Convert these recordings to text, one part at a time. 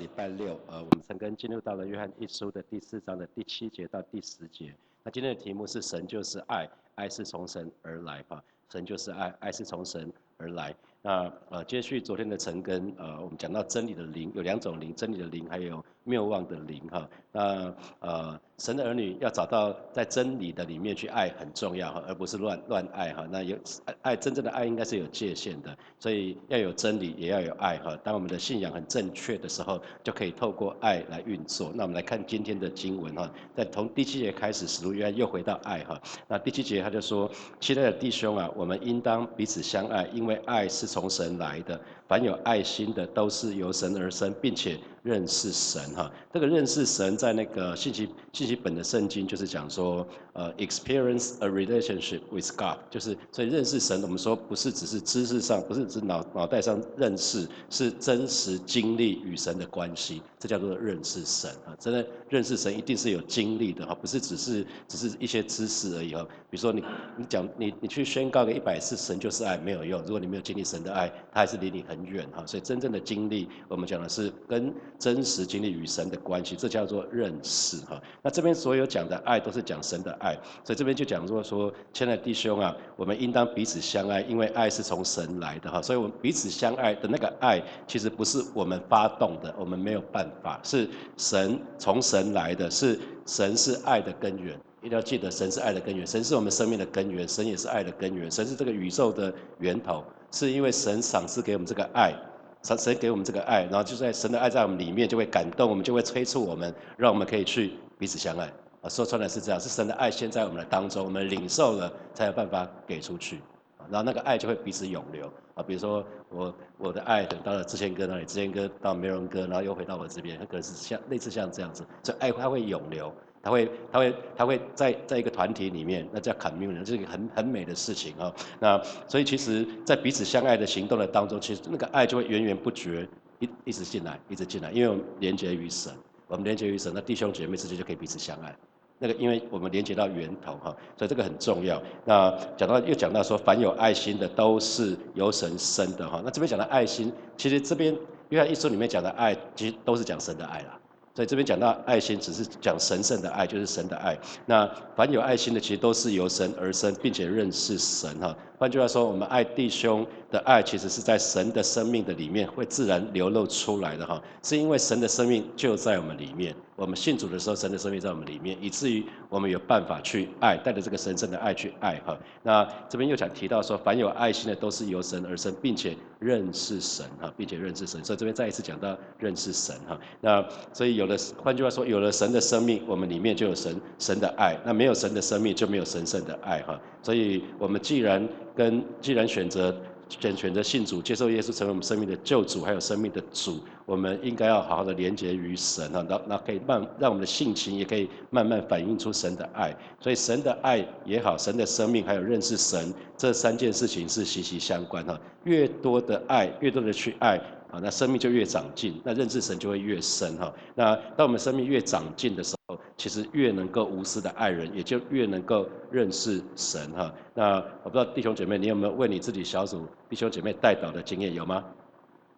礼拜六，呃，我们陈根进入到了约翰一书的第四章的第七节到第十节。那今天的题目是神就是爱，爱是从神而来，哈，神就是爱，爱是从神而来。那呃，接续昨天的陈根，呃，我们讲到真理的灵有两种灵，真理的灵还有谬妄的灵，哈。那呃。神的儿女要找到在真理的里面去爱很重要哈，而不是乱乱爱哈。那有爱真正的爱应该是有界限的，所以要有真理也要有爱哈。当我们的信仰很正确的时候，就可以透过爱来运作。那我们来看今天的经文哈，在从第七节开始，使徒约翰又回到爱哈。那第七节他就说：亲爱的弟兄啊，我们应当彼此相爱，因为爱是从神来的。凡有爱心的，都是由神而生，并且。认识神哈，这个认识神在那个信息信息本的圣经就是讲说，呃，experience a relationship with God，就是所以认识神，我们说不是只是知识上，不是只脑脑袋上认识，是真实经历与神的关系，这叫做认识神啊。真的认识神一定是有经历的哈，不是只是只是一些知识而已哈。比如说你你讲你你去宣告个一百次神就是爱没有用，如果你没有经历神的爱，他还是离你很远哈。所以真正的经历，我们讲的是跟真实经历与神的关系，这叫做认识哈。那这边所有讲的爱都是讲神的爱，所以这边就讲说说，亲爱的弟兄啊，我们应当彼此相爱，因为爱是从神来的哈。所以我们彼此相爱的那个爱，其实不是我们发动的，我们没有办法，是神从神来的，是神是爱的根源。一定要记得，神是爱的根源，神是我们生命的根源，神也是爱的根源，神是这个宇宙的源头，是因为神赏赐给我们这个爱。神神给我们这个爱，然后就在神的爱在我们里面就会感动我们，就会催促我们，让我们可以去彼此相爱。啊，说穿了是这样，是神的爱先在我们的当中，我们领受了才有办法给出去。然后那个爱就会彼此永留。啊，比如说我我的爱等到了志谦哥那里，志谦哥到梅荣哥，然后又回到我这边，可能是像类似像这样子，所以爱它会永留。他会，他会，他会在在一个团体里面，那叫 community，这是一个很很美的事情啊。那所以其实，在彼此相爱的行动的当中，其实那个爱就会源源不绝，一一直进来，一直进来，因为我们连接于神，我们连接于神，那弟兄姐妹之间就可以彼此相爱。那个，因为我们连接到源头哈，所以这个很重要。那讲到又讲到说，凡有爱心的都是由神生的哈。那这边讲的爱心，其实这边约翰一书里面讲的爱，其实都是讲神的爱啦。在这边讲到爱心，只是讲神圣的爱，就是神的爱。那凡有爱心的，其实都是由神而生，并且认识神哈。换句话说，我们爱弟兄的爱，其实是在神的生命的里面会自然流露出来的哈。是因为神的生命就在我们里面，我们信主的时候，神的生命在我们里面，以至于我们有办法去爱，带着这个神圣的爱去爱哈。那这边又想提到说，凡有爱心的都是由神而生，并且认识神哈，并且认识神。所以这边再一次讲到认识神哈。那所以有了，换句话说，有了神的生命，我们里面就有神神的爱。那没有神的生命，就没有神圣的爱哈。所以我们既然跟既然选择选选择信主，接受耶稣成为我们生命的救主，还有生命的主，我们应该要好好的连接于神啊，那那可以慢让我们的性情也可以慢慢反映出神的爱。所以神的爱也好，神的生命还有认识神这三件事情是息息相关哈。越多的爱，越多的去爱啊，那生命就越长进，那认识神就会越深哈。那当我们生命越长进的时候，其实越能够无私的爱人，也就越能够认识神哈。那我不知道弟兄姐妹，你有没有为你自己小组弟兄姐妹代祷的经验有吗？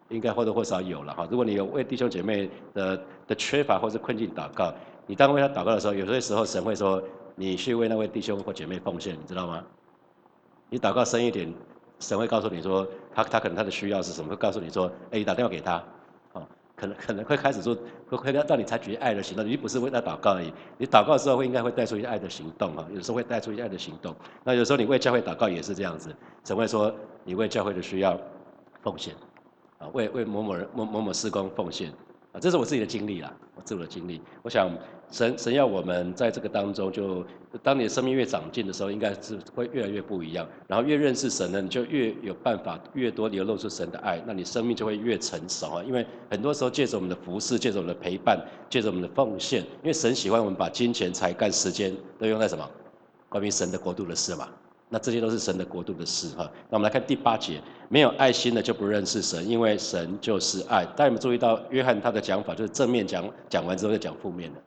应该或多或少有了哈。如果你有为弟兄姐妹的的缺乏或是困境祷告，你当为他祷告的时候，有些时候神会说你去为那位弟兄或姐妹奉献，你知道吗？你祷告深一点，神会告诉你说他他可能他的需要是什么，会告诉你说，哎，你打电话给他。可能可能会开始说，会会让你采取爱的行动，你不是为他祷告而已。你祷告的时候会应该会带出一些爱的行动哈，有时候会带出一些爱的行动。那有时候你为教会祷告也是这样子，神会说你为教会的需要奉献，啊，为为某某人某某某施工奉献。啊，这是我自己的经历啦，我自我的经历。我想神神要我们在这个当中，就当你的生命越长进的时候，应该是会越来越不一样。然后越认识神呢，你就越有办法，越多流露出神的爱，那你生命就会越成熟啊。因为很多时候借着我们的服侍，借着我们的陪伴，借着我们的奉献，因为神喜欢我们把金钱、才干、时间都用在什么？关于神的国度的事嘛。那这些都是神的国度的事哈。那我们来看第八节，没有爱心的就不认识神，因为神就是爱。大家有没有注意到约翰他的讲法，就是正面讲讲完之后再讲负面的，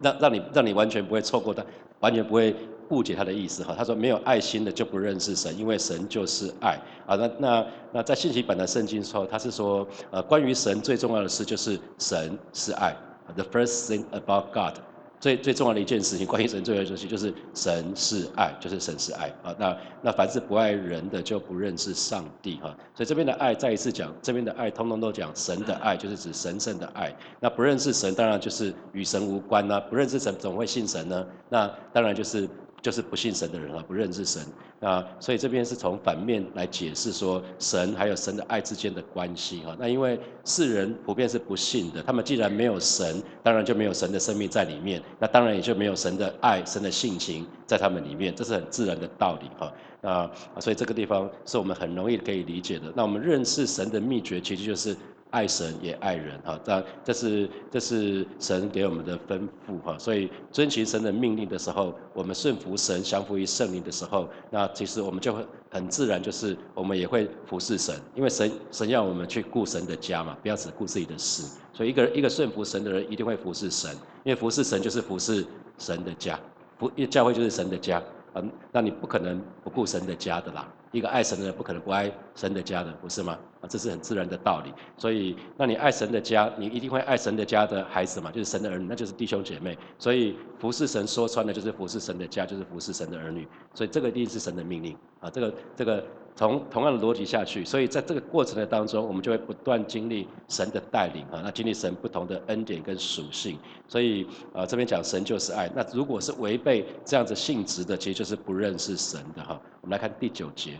让让你让你完全不会错过他，完全不会误解他的意思哈。他说没有爱心的就不认识神，因为神就是爱啊。那那那在信息版的圣经说，他是说呃关于神最重要的事就是神是爱。The first thing about God。最最重要的一件事情，关于神最重要的事情就是神是爱，就是神是爱啊。那那凡是不爱人的就不认识上帝哈。所以这边的爱再一次讲，这边的爱通通都讲神的爱，就是指神圣的爱。那不认识神，当然就是与神无关呐。不认识神，怎么会信神呢？那当然就是。就是不信神的人啊，不认识神啊，所以这边是从反面来解释说神还有神的爱之间的关系哈。那因为世人普遍是不信的，他们既然没有神，当然就没有神的生命在里面，那当然也就没有神的爱、神的性情在他们里面，这是很自然的道理哈。啊，所以这个地方是我们很容易可以理解的。那我们认识神的秘诀，其实就是。爱神也爱人哈，这这是这是神给我们的吩咐哈，所以遵循神的命令的时候，我们顺服神、降服于圣灵的时候，那其实我们就会很自然，就是我们也会服侍神，因为神神要我们去顾神的家嘛，不要只顾自己的事，所以一个一个顺服神的人一定会服侍神，因为服侍神就是服侍神的家，服教会就是神的家，嗯，那你不可能不顾神的家的啦。一个爱神的人不可能不爱神的家的，不是吗？啊，这是很自然的道理。所以，那你爱神的家，你一定会爱神的家的孩子嘛，就是神的儿女，那就是弟兄姐妹。所以，服侍神说穿了就是服侍神的家，就是服侍神的儿女。所以，这个一定是神的命令啊。这个，这个。从同样的逻辑下去，所以在这个过程的当中，我们就会不断经历神的带领啊，那经历神不同的恩典跟属性。所以啊，这边讲神就是爱，那如果是违背这样子性质的，其实就是不认识神的哈。我们来看第九节。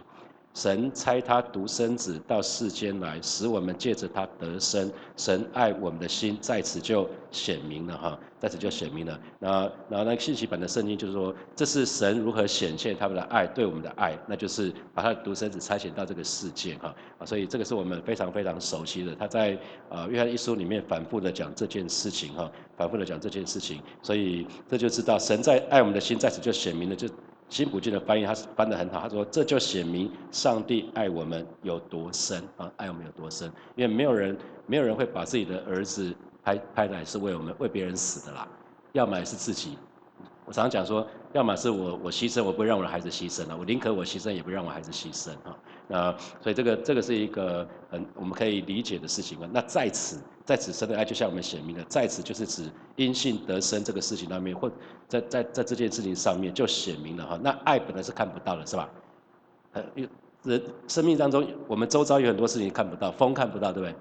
神差他独生子到世间来，使我们借着他得生。神爱我们的心在此就显明了哈，在此就显明了。那然后那个信息版的圣经就是说，这是神如何显现他们的爱对我们的爱，那就是把他的独生子差遣到这个世界哈。啊，所以这个是我们非常非常熟悉的。他在啊约翰一书里面反复的讲这件事情哈，反复的讲这件事情，所以这就知道神在爱我们的心在此就显明了就。新普京的翻译，他翻得很好。他说：“这就显明上帝爱我们有多深啊，爱我们有多深。因为没有人，没有人会把自己的儿子拍拍来是为我们为别人死的啦，要么是自己。我常常讲说，要么是我我牺牲，我不会让我的孩子牺牲了，我宁可我牺牲，也不让我孩子牺牲啊。那所以这个这个是一个很我们可以理解的事情。那在此。”在此生的爱，就像我们写明的，在此就是指因信得生这个事情上面，或在在在这件事情上面就写明了哈。那爱本来是看不到的，是吧？呃，人生命当中，我们周遭有很多事情看不到，风看不到，对不对？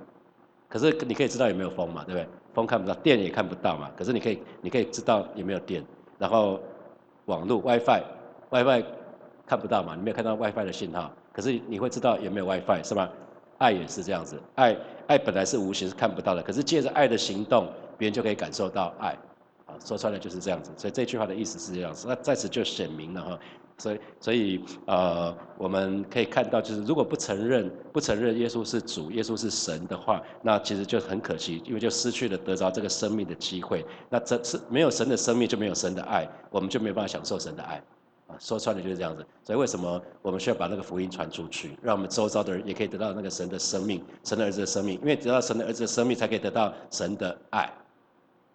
可是你可以知道有没有风嘛，对不对？风看不到，电也看不到嘛。可是你可以你可以知道有没有电，然后网络 WiFi，WiFi 看不到嘛，你没有看到 WiFi 的信号，可是你会知道有没有 WiFi，是吧？爱也是这样子，爱爱本来是无形是看不到的，可是借着爱的行动，别人就可以感受到爱，啊，说穿了就是这样子，所以这句话的意思是这样子，那在此就显明了哈，所以所以呃，我们可以看到，就是如果不承认不承认耶稣是主，耶稣是神的话，那其实就很可惜，因为就失去了得着这个生命的机会，那这是没有神的生命就没有神的爱，我们就没有办法享受神的爱。说穿了就是这样子，所以为什么我们需要把那个福音传出去，让我们周遭的人也可以得到那个神的生命，神的儿子的生命，因为得到神的儿子的生命，才可以得到神的爱。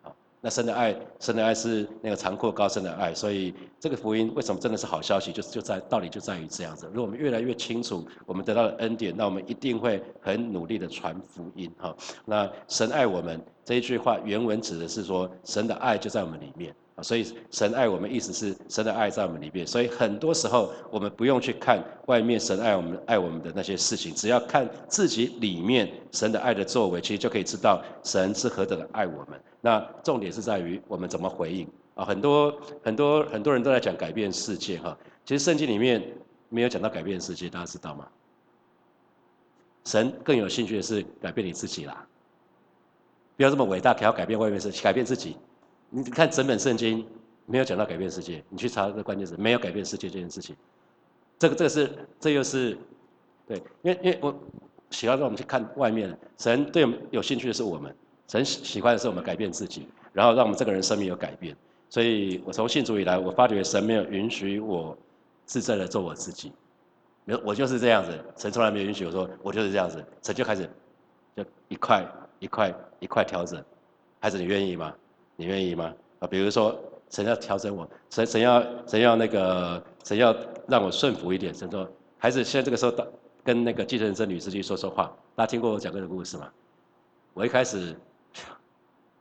好，那神的爱，神的爱是那个长阔高深的爱，所以这个福音为什么真的是好消息，就就在道理就在于这样子。如果我们越来越清楚我们得到的恩典，那我们一定会很努力的传福音。哈，那神爱我们这一句话原文指的是说，神的爱就在我们里面。啊，所以神爱我们，意思是神的爱在我们里面。所以很多时候，我们不用去看外面神爱我们、爱我们的那些事情，只要看自己里面神的爱的作为，其实就可以知道神是何等的爱我们。那重点是在于我们怎么回应啊！很多很多很多人都在讲改变世界哈，其实圣经里面没有讲到改变世界，大家知道吗？神更有兴趣的是改变你自己啦。不要这么伟大，还要改变外面事，改变自己。你看整本圣经没有讲到改变世界，你去查这关键词，没有改变世界这件事情。这个这个是这又是对，因为因为我喜欢让我们去看外面，神对我们有兴趣的是我们，神喜喜欢的是我们改变自己，然后让我们这个人生命有改变。所以我从信主以来，我发觉神没有允许我自在的做我自己，没有我就是这样子，神从来没有允许我说我就是这样子，神就开始就一块一块一块调整，孩子你愿意吗？你愿意吗？啊，比如说神要调整我，神神要神要那个神要让我顺服一点。神说，孩子，现在这个时候到跟那个计程车女司机说说话。大家听过我讲过的故事吗？我一开始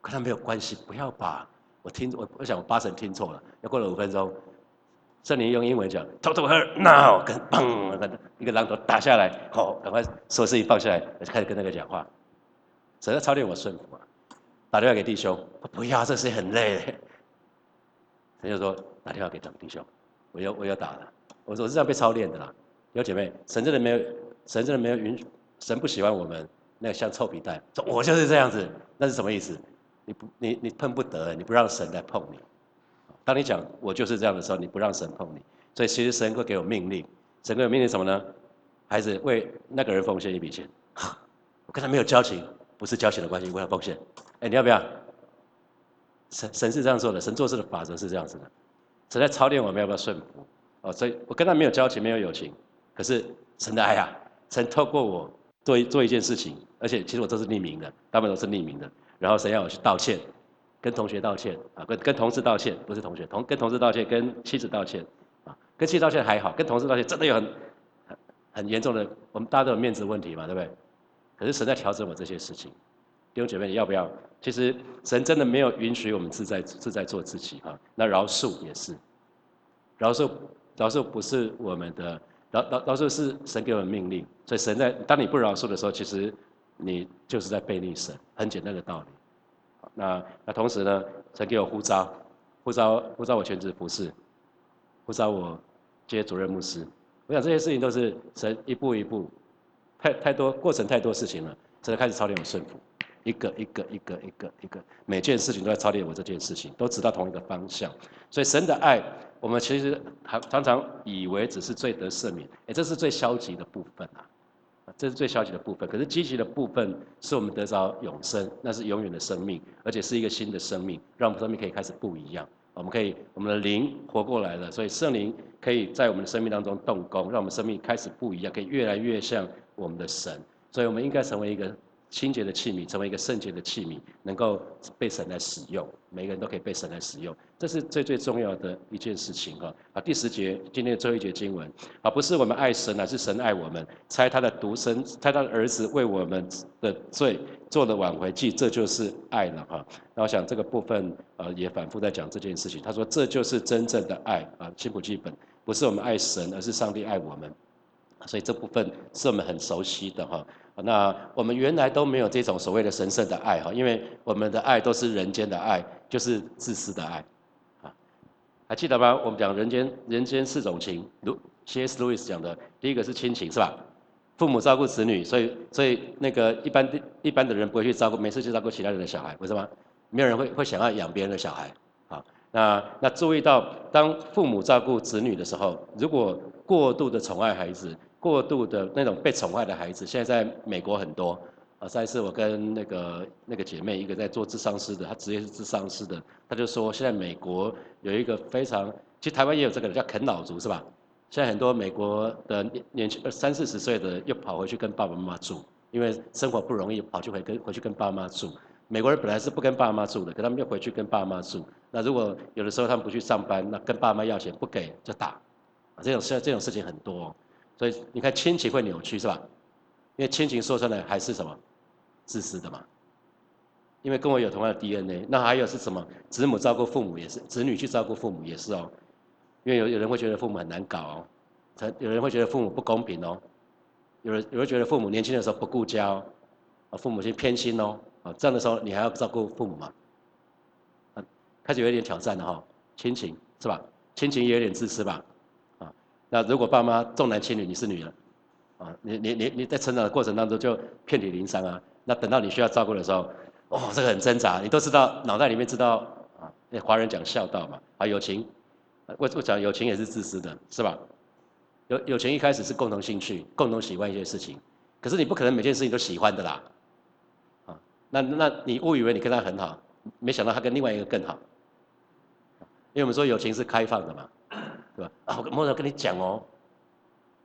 跟他没有关系，不要吧。我听我我想我八成听错了。要过了五分钟，圣灵用英文讲，total her now，跟砰，一个榔头打下来，好，赶快所有事情放下来，就开始跟那个讲话。神要操练我顺服啊。打电话给弟兄，不要，这事很累。神就说打电话给咱们弟兄，我要我要打了。我说我是这样被操练的啦。有姐妹，神真的没有，神真的没有允许。神不喜欢我们那个像臭皮蛋，说我就是这样子，那是什么意思？你不你你碰不得，你不让神来碰你。当你讲我就是这样的时候，你不让神碰你，所以其实神会给我命令。神给我命令什么呢？孩子为那个人奉献一笔钱，我跟他没有交情，不是交情的关系，我要奉献。哎，你要不要？神神是这样做的，神做事的法则是这样子的。神在操练我们要不要顺服？哦，所以我跟他没有交情，没有友情，可是神的爱啊，神透过我。做一做一件事情，而且其实我都是匿名的，大部分都是匿名的。然后谁要我去道歉，跟同学道歉啊，跟跟同事道歉，不是同学同跟同事道歉，跟妻子道歉啊，跟妻子道歉还好，跟同事道歉真的有很很很严重的，我们大家都有面子问题嘛，对不对？可是神在调整我这些事情，弟兄姐妹，你要不要？其实神真的没有允许我们自在自在做自己哈，那饶恕也是，饶恕饶恕不是我们的。饶饶饶恕是神给我们命令，所以神在当你不饶恕的时候，其实你就是在背逆神，很简单的道理。那那同时呢，神给我呼召，呼召呼召我全职服侍，呼召我接主任牧师。我想这些事情都是神一步一步，太太多过程太多事情了，神开始操练我顺服。一个一个一个一个一个，每件事情都在操练我这件事情，都指到同一个方向。所以神的爱，我们其实常常常以为只是最得赦免，哎，这是最消极的部分啊，这是最消极的部分。可是积极的部分是我们得着永生，那是永远的生命，而且是一个新的生命，让我们生命可以开始不一样。我们可以，我们的灵活过来了，所以圣灵可以在我们的生命当中动工，让我们生命开始不一样，可以越来越像我们的神。所以我们应该成为一个。清洁的器皿成为一个圣洁的器皿，能够被神来使用。每个人都可以被神来使用，这是最最重要的一件事情哈。啊，第十节今天的最后一节经文，啊，不是我们爱神，乃是神爱我们，猜他的独生，猜他的儿子为我们的罪做了挽回祭，这就是爱了哈。那我想这个部分呃也反复在讲这件事情。他说这就是真正的爱啊，辛普基本不是我们爱神，而是上帝爱我们。所以这部分是我们很熟悉的哈。那我们原来都没有这种所谓的神圣的爱哈，因为我们的爱都是人间的爱，就是自私的爱，啊，还记得吗？我们讲人间人间四种情，如 C.S. Lewis 讲的，第一个是亲情是吧？父母照顾子女，所以所以那个一般的一般的人不会去照顾，没事就照顾其他人的小孩，为什么？没有人会会想要养别人的小孩，啊，那那注意到当父母照顾子女的时候，如果过度的宠爱孩子。过度的那种被宠爱的孩子，现在在美国很多。啊，上一次我跟那个那个姐妹，一个在做智商师的，她职业是智商师的，她就说，现在美国有一个非常，其实台湾也有这个叫啃老族，是吧？现在很多美国的年年轻三四十岁的又跑回去跟爸爸妈妈住，因为生活不容易，跑去回跟回去跟爸妈住。美国人本来是不跟爸妈住的，可他们又回去跟爸妈住。那如果有的时候他们不去上班，那跟爸妈要钱不给就打，啊，这种事这种事情很多。所以你看亲情会扭曲是吧？因为亲情说出来还是什么自私的嘛。因为跟我有同样的 DNA，那还有是什么？子母照顾父母也是，子女去照顾父母也是哦。因为有有人会觉得父母很难搞哦，有人会觉得父母不公平哦，有人有人觉得父母年轻的时候不顾家哦，啊父母亲偏心哦，啊这样的时候你还要照顾父母吗？啊开始有一点挑战了哈，亲情是吧？亲情也有点自私吧？那如果爸妈重男轻女，你是女儿，啊，你你你你在成长的过程当中就遍体鳞伤啊。那等到你需要照顾的时候，哦，这个很挣扎。你都知道，脑袋里面知道啊。那华人讲孝道嘛，啊，友情，我我讲友情也是自私的，是吧？友友情一开始是共同兴趣、共同喜欢一些事情，可是你不可能每件事情都喜欢的啦，啊，那那你误以为你跟他很好，没想到他跟另外一个更好，因为我们说友情是开放的嘛。对吧？啊，我摸着跟你讲哦，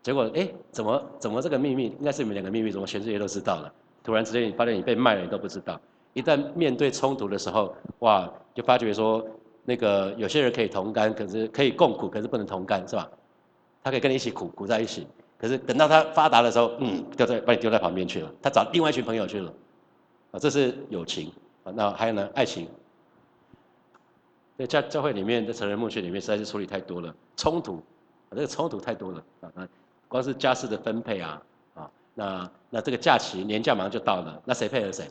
结果哎，怎么怎么这个秘密应该是你们两个秘密，怎么全世界都知道了？突然之间你发现你被卖了，你都不知道。一旦面对冲突的时候，哇，就发觉说那个有些人可以同甘，可是可以共苦，可是不能同甘，是吧？他可以跟你一起苦，苦在一起。可是等到他发达的时候，嗯，丢在把你丢在旁边去了，他找另外一群朋友去了，啊，这是友情啊。那还有呢，爱情。在教教会里面的成人牧学里面，实在是处理太多了，冲突，啊，这个冲突太多了啊。那光是家事的分配啊，啊，那那这个假期年假马上就到了，那谁配合谁？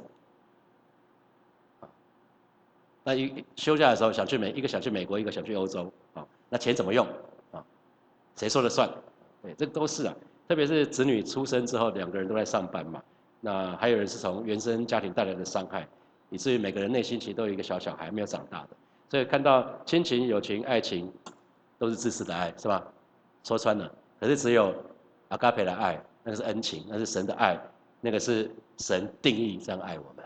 那一休假的时候想去美，一个想去美国，一个想去欧洲，啊，那钱怎么用？啊，谁说了算？对，这都是啊，特别是子女出生之后，两个人都在上班嘛，那还有人是从原生家庭带来的伤害，以至于每个人内心其实都有一个小小孩没有长大的，所以看到亲情、友情、爱情，都是自私的爱，是吧？说穿了，可是只有阿嘎培的爱，那个是恩情，那是神的爱，那个是神定义这样爱我们，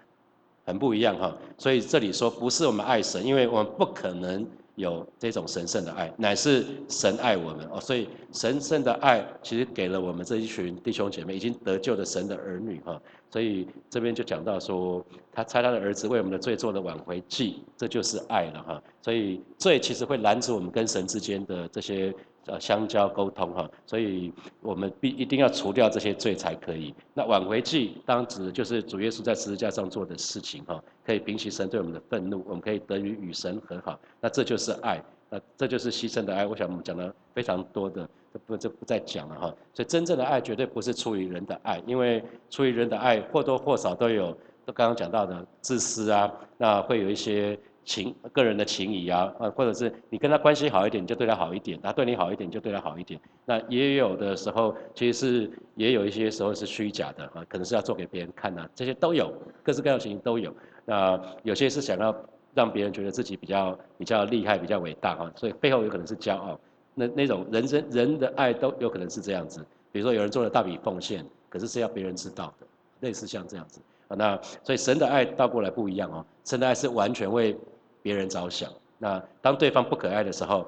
很不一样哈。所以这里说不是我们爱神，因为我们不可能。有这种神圣的爱，乃是神爱我们哦，所以神圣的爱其实给了我们这一群弟兄姐妹已经得救的神的儿女哈，所以这边就讲到说，他猜他的儿子为我们的罪做了挽回祭，这就是爱了哈，所以罪其实会拦阻我们跟神之间的这些。呃，相交沟通哈，所以我们必一定要除掉这些罪才可以。那挽回祭当指就是主耶稣在十字架上做的事情哈，可以平息神对我们的愤怒，我们可以得与与神和好。那这就是爱，那这就是牺牲的爱。我想我们讲的非常多的，不就不再讲了哈。所以真正的爱绝对不是出于人的爱，因为出于人的爱或多或少都有，都刚刚讲到的自私啊，那会有一些。情个人的情谊啊，呃，或者是你跟他关系好一点，你就对他好一点；他对你好一点，就对他好一点。那也有的时候，其实是也有一些时候是虚假的啊，可能是要做给别人看呐，这些都有，各式各样的情形都有。那有些是想要让别人觉得自己比较比较厉害、比较伟大哈，所以背后有可能是骄傲。那那种人生人的爱都有可能是这样子，比如说有人做了大笔奉献，可是是要别人知道的，类似像这样子。那所以神的爱倒过来不一样哦，神的爱是完全为别人着想。那当对方不可爱的时候，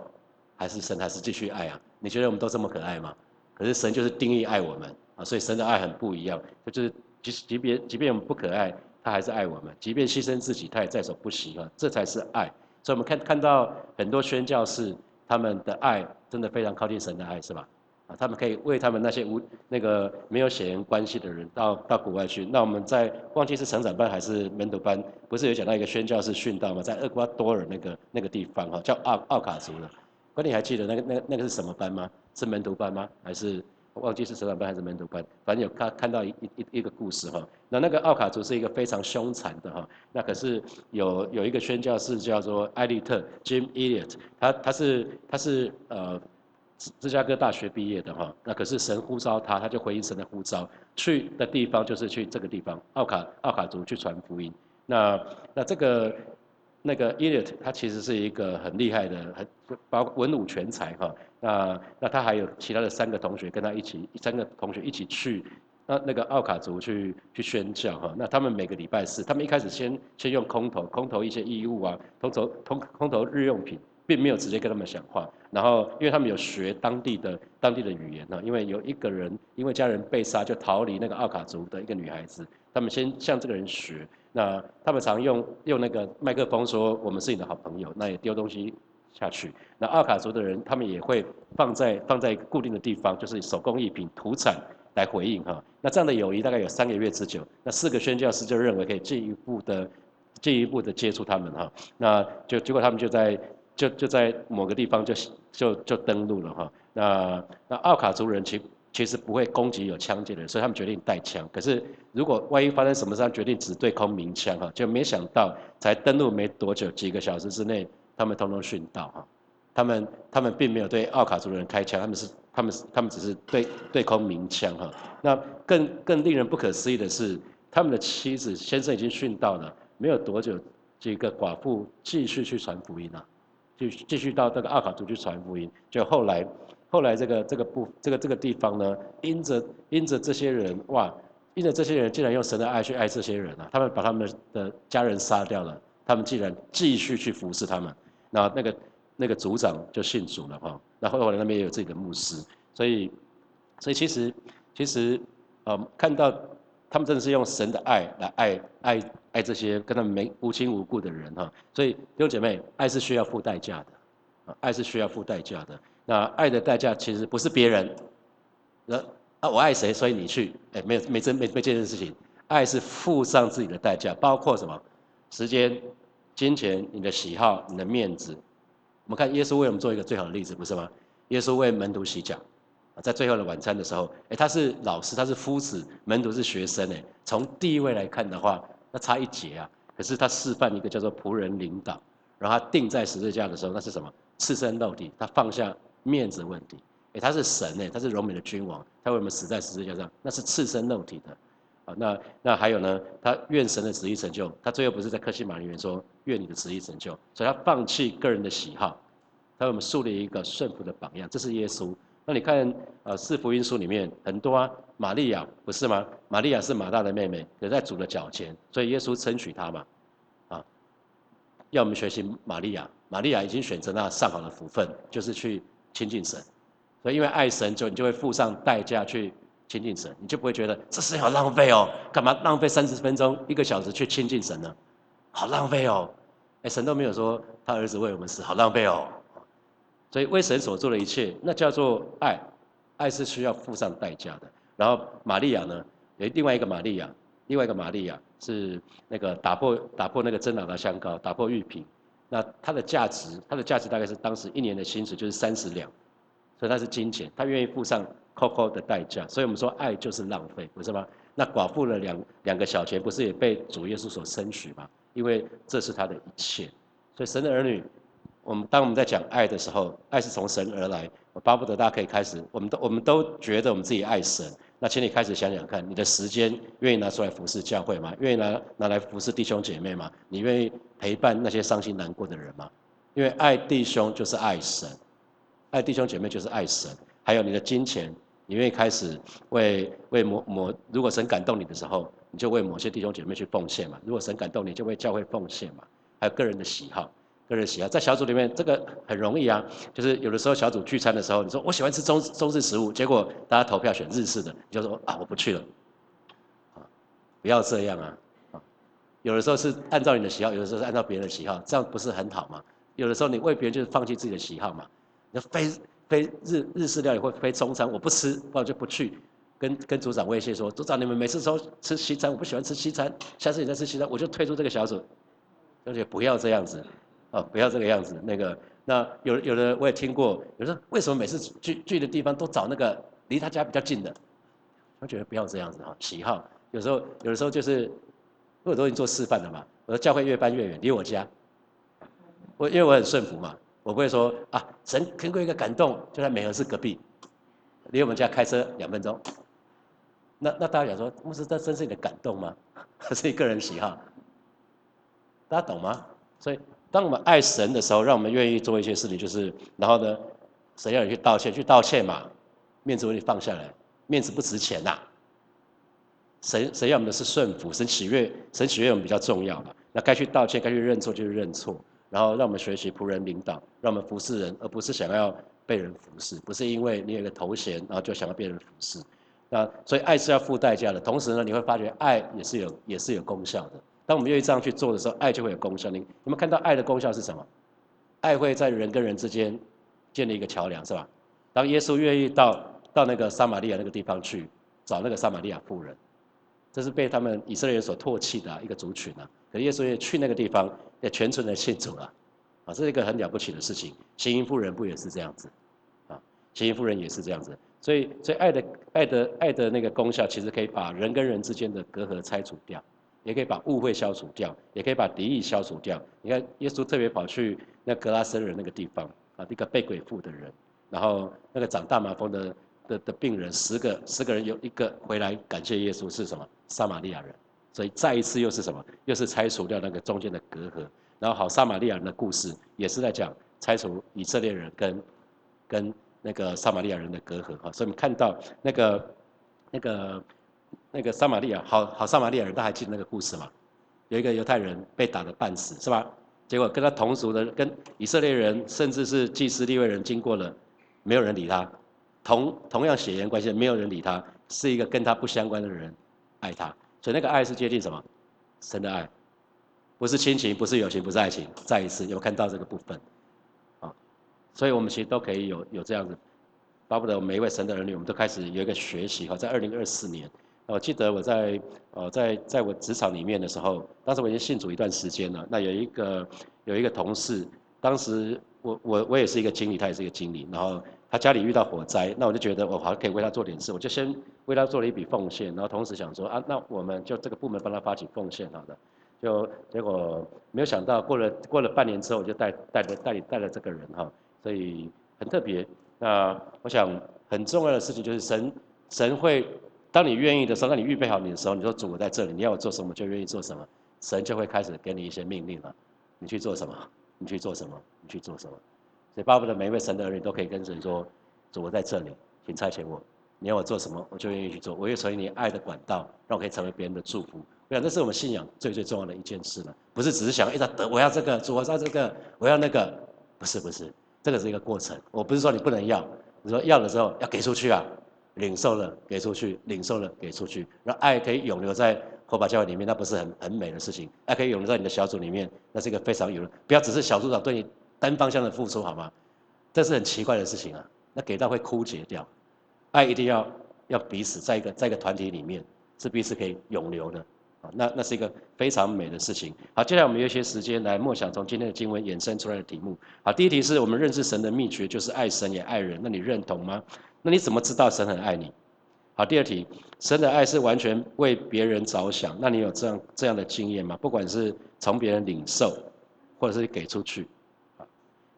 还是神还是继续爱啊？你觉得我们都这么可爱吗？可是神就是定义爱我们啊，所以神的爱很不一样，就是即使即便即便我们不可爱，他还是爱我们，即便牺牲自己，他也在所不惜啊，这才是爱。所以我们看看到很多宣教士，他们的爱真的非常靠近神的爱，是吧？啊，他们可以为他们那些无那个没有血缘关系的人到到国外去。那我们在忘记是成长班还是门徒班，不是有讲到一个宣教士殉道吗？在厄瓜多尔那个那个地方哈，叫奥奥卡族的。关你还记得那个那那个是什么班吗？是门徒班吗？还是忘记是成长班还是门徒班？反正有看看到一一一个故事哈。那那个奥卡族是一个非常凶残的哈。那可是有有一个宣教士叫做艾利特 Jim Elliot，他他是他是呃。芝加哥大学毕业的哈，那可是神呼召他，他就回应神的呼召，去的地方就是去这个地方，奥卡奥卡族去传福音。那那这个那个 Eliot 他其实是一个很厉害的，很包文武全才哈。那那他还有其他的三个同学跟他一起，三个同学一起去那那个奥卡族去去宣教哈。那他们每个礼拜四，他们一开始先先用空投，空投一些衣物啊，空投空空投日用品。并没有直接跟他们讲话，然后因为他们有学当地的当地的语言呢，因为有一个人因为家人被杀就逃离那个奥卡族的一个女孩子，他们先向这个人学，那他们常用用那个麦克风说我们是你的好朋友，那也丢东西下去，那奥卡族的人他们也会放在放在固定的地方，就是手工艺品土产来回应哈，那这样的友谊大概有三个月之久，那四个宣教师就认为可以进一步的进一步的接触他们哈，那就结果他们就在。就就在某个地方就就就登陆了哈，那那奥卡族人其其实不会攻击有枪械的人，所以他们决定带枪。可是如果万一发生什么事，决定只对空鸣枪哈，就没想到才登陆没多久，几个小时之内，他们通通殉道哈。他们他们并没有对奥卡族人开枪，他们是他们他们只是对对空鸣枪哈。那更更令人不可思议的是，他们的妻子先生已经殉道了，没有多久，这个寡妇继续去传福音了。就继续到这个奥卡族去传福音，就后来，后来这个这个部这个这个地方呢，因着因着这些人哇，因着这些人竟然用神的爱去爱这些人啊，他们把他们的家人杀掉了，他们竟然继续去服侍他们，那那个那个族长就信主了哈，那后来那边也有自己的牧师，所以所以其实其实呃看到他们真的是用神的爱来爱爱爱这些跟他们没无亲无故的人哈。所以弟兄姐妹，爱是需要付代价的，啊，爱是需要付代价的。那爱的代价其实不是别人，那啊我爱谁，所以你去，哎，没有没真没没这件事情。爱是付上自己的代价，包括什么？时间、金钱、你的喜好、你的面子。我们看耶稣为我们做一个最好的例子，不是吗？耶稣为门徒洗脚，在最后的晚餐的时候，哎，他是老师，他是夫子，门徒是学生，哎，从地位来看的话，那差一截啊。可是他示范一个叫做仆人领导，然后他定在十字架的时候，那是什么？赤身露体，他放下面子问题。哎，他是神，哎，他是柔美的君王，他为我们死在十字架上，那是赤身露体的。啊，那那还有呢？他愿神的旨意成就。他最后不是在克西马里面说愿你的旨意成就，所以他放弃个人的喜好，他为我们树立一个顺服的榜样。这是耶稣。那你看，呃，四福音书里面很多啊，玛利亚不是吗？玛利亚是马大的妹妹，也在主的脚前，所以耶稣称许她嘛，啊，要我们学习玛利亚。玛利亚已经选择那上好的福分，就是去亲近神。所以因为爱神，就你就会付上代价去。亲近神，你就不会觉得这是好浪费哦？干嘛浪费三十分钟、一个小时去亲近神呢？好浪费哦！哎，神都没有说他儿子为我们死，好浪费哦。所以为神所做的一切，那叫做爱，爱是需要付上代价的。然后玛利亚呢，有另外一个玛利亚，另外一个玛利亚是那个打破打破那个真拿的香膏，打破玉瓶，那它的价值，它的价值大概是当时一年的薪水就是三十两，所以它是金钱，他愿意付上。COCO 的代价，所以我们说爱就是浪费，不是吗？那寡妇的两两个小钱，不是也被主耶稣所称许吗？因为这是他的一切。所以神的儿女，我们当我们在讲爱的时候，爱是从神而来。我巴不得大家可以开始，我们都我们都觉得我们自己爱神，那请你开始想想看，你的时间愿意拿出来服侍教会吗？愿意拿拿来服侍弟兄姐妹吗？你愿意陪伴那些伤心难过的人吗？因为爱弟兄就是爱神，爱弟兄姐妹就是爱神。还有你的金钱，你愿意开始为为某某，如果神感动你的时候，你就为某些弟兄姐妹去奉献嘛。如果神感动你，就为教会奉献嘛。还有个人的喜好，个人喜好在小组里面这个很容易啊。就是有的时候小组聚餐的时候，你说我喜欢吃中中式食物，结果大家投票选日式的，你就说啊我不去了，啊不要这样啊啊。有的时候是按照你的喜好，有的时候是按照别人的喜好，这样不是很好吗？有的时候你为别人就是放弃自己的喜好嘛，你非。非日日式料理或非中餐，我不吃，不然就不去。跟跟组长威胁说，组长你们每次说吃西餐，我不喜欢吃西餐，下次你再吃西餐，我就退出这个小组。而且不要这样子，哦，不要这个样子。那个，那有有的我也听过，有时候为什么每次聚聚的地方都找那个离他家比较近的？我觉得不要这样子哈，喜好有时候有的时候就是，我都已经做示范了嘛，我的教会越搬越远，离我家，我因为我很顺服嘛。我不会说啊，神经过一个感动，就在美和市隔壁，离我们家开车两分钟。那那大家想说，牧师这真是你的感动吗？是你个人喜好？大家懂吗？所以当我们爱神的时候，让我们愿意做一些事情，就是然后呢，神要你去道歉，去道歉嘛，面子问题放下来，面子不值钱呐。神神要我们的是顺服，神喜悦，神喜悦我们比较重要嘛。那该去道歉，该去认错就是认错。然后让我们学习仆人领导，让我们服侍人，而不是想要被人服侍，不是因为你有个头衔，然后就想要被人服侍。那所以爱是要付代价的。同时呢，你会发觉爱也是有也是有功效的。当我们愿意这样去做的时候，爱就会有功效。你你们看到爱的功效是什么？爱会在人跟人之间建立一个桥梁，是吧？当耶稣愿意到到那个撒玛利亚那个地方去找那个撒玛利亚妇人，这是被他们以色列人所唾弃的一个族群啊。可耶稣也去那个地方。也全村的信主了，啊，这是一个很了不起的事情。行淫妇人不也是这样子，啊，行淫妇人也是这样子。所以，所以爱的爱的爱的那个功效，其实可以把人跟人之间的隔阂拆除掉，也可以把误会消除掉，也可以把敌意消除掉。你看，耶稣特别跑去那格拉森人那个地方，啊，一个被鬼附的人，然后那个长大麻风的的的病人，十个十个人有一个回来感谢耶稣，是什么？撒玛利亚人。所以再一次又是什么？又是拆除掉那个中间的隔阂。然后好，撒玛利亚人的故事也是在讲拆除以色列人跟跟那个撒玛利亚人的隔阂哈。所以我们看到那个那个那个撒玛利亚，好好撒玛利亚人，大家还记得那个故事吗？有一个犹太人被打得半死，是吧？结果跟他同族的跟以色列人，甚至是祭司立位人经过了，没有人理他。同同样血缘关系，没有人理他，是一个跟他不相关的人爱他。所以那个爱是接近什么？神的爱，不是亲情，不是友情，不是爱情。再一次有看到这个部分，啊，所以我们其实都可以有有这样子，巴不得每一位神的儿女，我们都开始有一个学习哈，在二零二四年。我记得我在呃在在我职场里面的时候，当时我已经信主一段时间了。那有一个有一个同事，当时我我我也是一个经理，他也是一个经理。然后他家里遇到火灾，那我就觉得我好可以为他做点事，我就先为他做了一笔奉献。然后同时想说啊，那我们就这个部门帮他发起奉献好的。就结果没有想到过了过了半年之后，我就带带着带带了这个人哈，所以很特别。那我想很重要的事情就是神神会。当你愿意的时候，当你预备好你的时候，你说主我在这里，你要我做什么就愿意做什么，神就会开始给你一些命令了。你去做什么？你去做什么？你去做什么？所以巴不得每一位神的儿女都可以跟神说：主我在这里，请差遣我。你要我做什么，我就愿意去做。我愿成为你爱的管道，让我可以成为别人的祝福。我想这是我们信仰最最重要的一件事了，不是只是想一直得我要这个，主我要这个，我要那个，不是不是，这个是一个过程。我不是说你不能要，你说要的时候要给出去啊。领受了，给出去；领受了，给出去。让爱可以永留在火把教会里面，那不是很很美的事情？爱可以永留在你的小组里面，那是一个非常有，不要只是小组长对你单方向的付出，好吗？这是很奇怪的事情啊！那给到会枯竭掉。爱一定要要彼此在一个在一个团体里面，是彼此可以永留的！那那是一个非常美的事情。好，接下来我们有一些时间来默想从今天的经文衍生出来的题目。好，第一题是我们认识神的秘诀就是爱神也爱人，那你认同吗？那你怎么知道神很爱你？好，第二题，神的爱是完全为别人着想，那你有这样这样的经验吗？不管是从别人领受，或者是给出去，啊，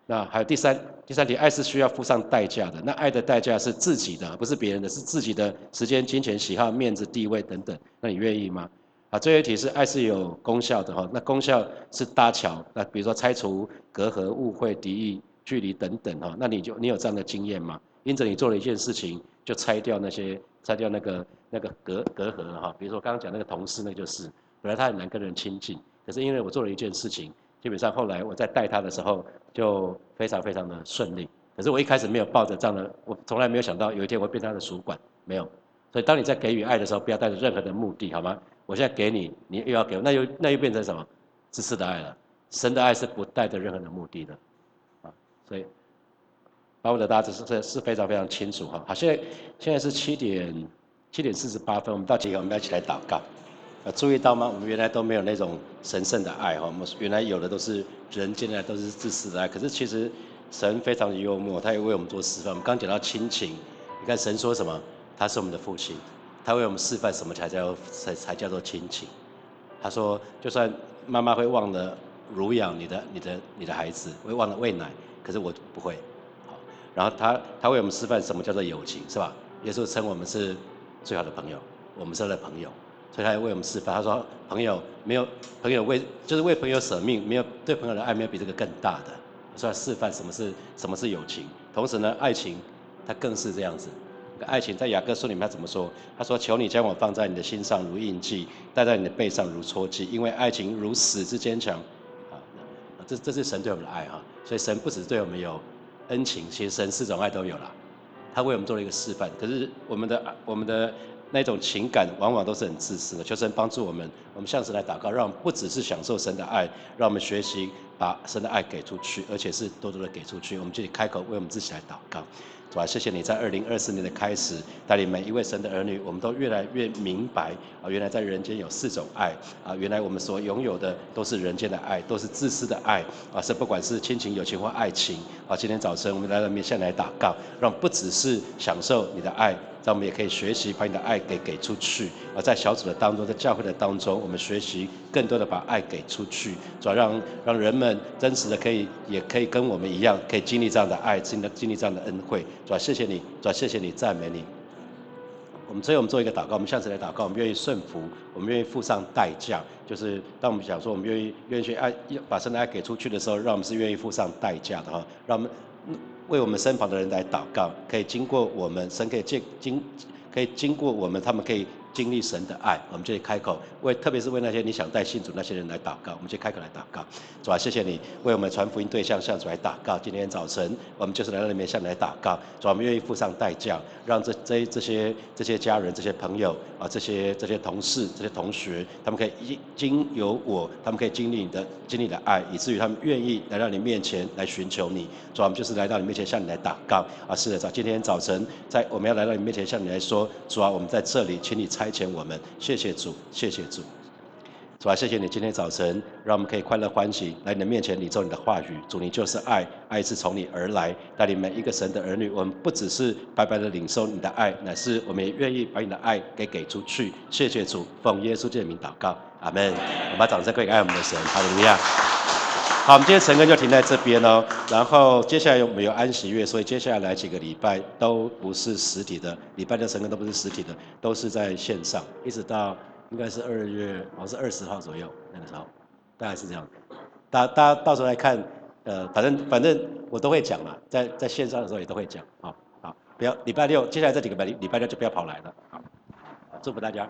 那还有第三第三题，爱是需要付上代价的，那爱的代价是自己的，不是别人的，是自己的时间、金钱、喜好、面子、地位等等，那你愿意吗？啊，最后一题是爱是有功效的哈，那功效是搭桥，那比如说拆除隔阂、误会、敌意、距离等等哈，那你就你有这样的经验吗？因着你做了一件事情，就拆掉那些拆掉那个那个隔隔阂哈。比如说刚刚讲那个同事，那就是本来他很难跟人亲近，可是因为我做了一件事情，基本上后来我在带他的时候就非常非常的顺利。可是我一开始没有抱着这样的，我从来没有想到有一天我会变他的主管，没有。所以当你在给予爱的时候，不要带着任何的目的，好吗？我现在给你，你又要给我，那又那又变成什么？自私的爱了。神的爱是不带着任何的目的的，啊，所以。把我的大致是是是非常非常清楚哈。好，现在现在是七点七点四十八分，我们到几个我们要起来祷告。啊，注意到吗？我们原来都没有那种神圣的爱哈。我们原来有的都是人间的都是自私的爱。可是其实神非常的幽默，他也为我们做示范。我们刚讲到亲情，你看神说什么？他是我们的父亲，他为我们示范什么才叫才才叫做亲情。他说，就算妈妈会忘了乳养你的你的你的孩子，会忘了喂奶，可是我不会。好然后他他为我们示范什么叫做友情，是吧？耶稣称我们是最好的朋友，我们是他的朋友，所以他为我们示范。他说朋友没有朋友为就是为朋友舍命，没有对朋友的爱没有比这个更大的。所以示范什么是什么是友情。同时呢，爱情它更是这样子。爱情在雅各书里面他怎么说？他说求你将我放在你的心上如印记，戴在你的背上如戳记，因为爱情如死之坚强。啊，这这是神对我们的爱哈。所以神不止对我们有。恩情，其实神四种爱都有了，他为我们做了一个示范。可是我们的我们的那种情感，往往都是很自私的。求神帮助我们，我们向神来祷告，让不只是享受神的爱，让我们学习把神的爱给出去，而且是多多的给出去。我们这里开口为我们自己来祷告。主啊，谢谢你在二零二四年的开始，带领每一位神的儿女，我们都越来越明白啊，原来在人间有四种爱啊，原来我们所拥有的都是人间的爱，都是自私的爱啊，是不管是亲情、友情或爱情啊。今天早晨我们来到面前来祷告，让不只是享受你的爱。让我们也可以学习把你的爱给给出去，而在小组的当中，在教会的当中，我们学习更多的把爱给出去，主要让让人们真实的可以，也可以跟我们一样，可以经历这样的爱，经历经历这样的恩惠。主要谢谢你，主要谢谢你，赞美你。我们最后我们做一个祷告，我们下次来祷告，我们愿意顺服，我们愿意付上代价，就是当我们想说我们愿意愿意去爱，把神的爱给出去的时候，让我们是愿意付上代价的哈，让我们。为我们身旁的人来祷告，可以经过我们神可以借经，可以经过我们，他们可以经历神的爱，我们就开口为，特别是为那些你想带信主那些人来祷告，我们就开口来祷告。主啊，谢谢你为我们传福音对象向主来祷告。今天早晨，我们就是来到里面向你来祷告。主啊，我们愿意付上代价，让这这这些这些家人、这些朋友啊，这些这些同事、这些同学，他们可以经经由我，他们可以经历你的经历的爱，以至于他们愿意来到你面前来寻求你。主啊，我们就是来到你面前向你来祷告。啊，是的，早今天早晨在我们要来到你面前向你来说，主啊，我们在这里，请你参遣我们。谢谢主，谢谢主。主啊，谢谢你今天早晨，让我们可以快乐欢喜来你的面前，领受你的话语。主，你就是爱，爱是从你而来，带领每一个神的儿女。我们不只是白白的领受你的爱，乃是我们也愿意把你的爱给给出去。谢谢主，奉耶稣基督名祷告，阿门。我们把掌声可以爱我们的神，哈利路亚。好，我们今天晨更就停在这边喽。然后接下来有没有安息月？所以接下来几个礼拜都不是实体的，礼拜的晨更都不是实体的，都是在线上，一直到应该是二月，好像是二十号左右那个时候，大概是这样。大大家到时候来看，呃，反正反正我都会讲嘛，在在线上的时候也都会讲。好，好，不要礼拜六，接下来这几个礼拜礼拜六就不要跑来了。好，祝福大家。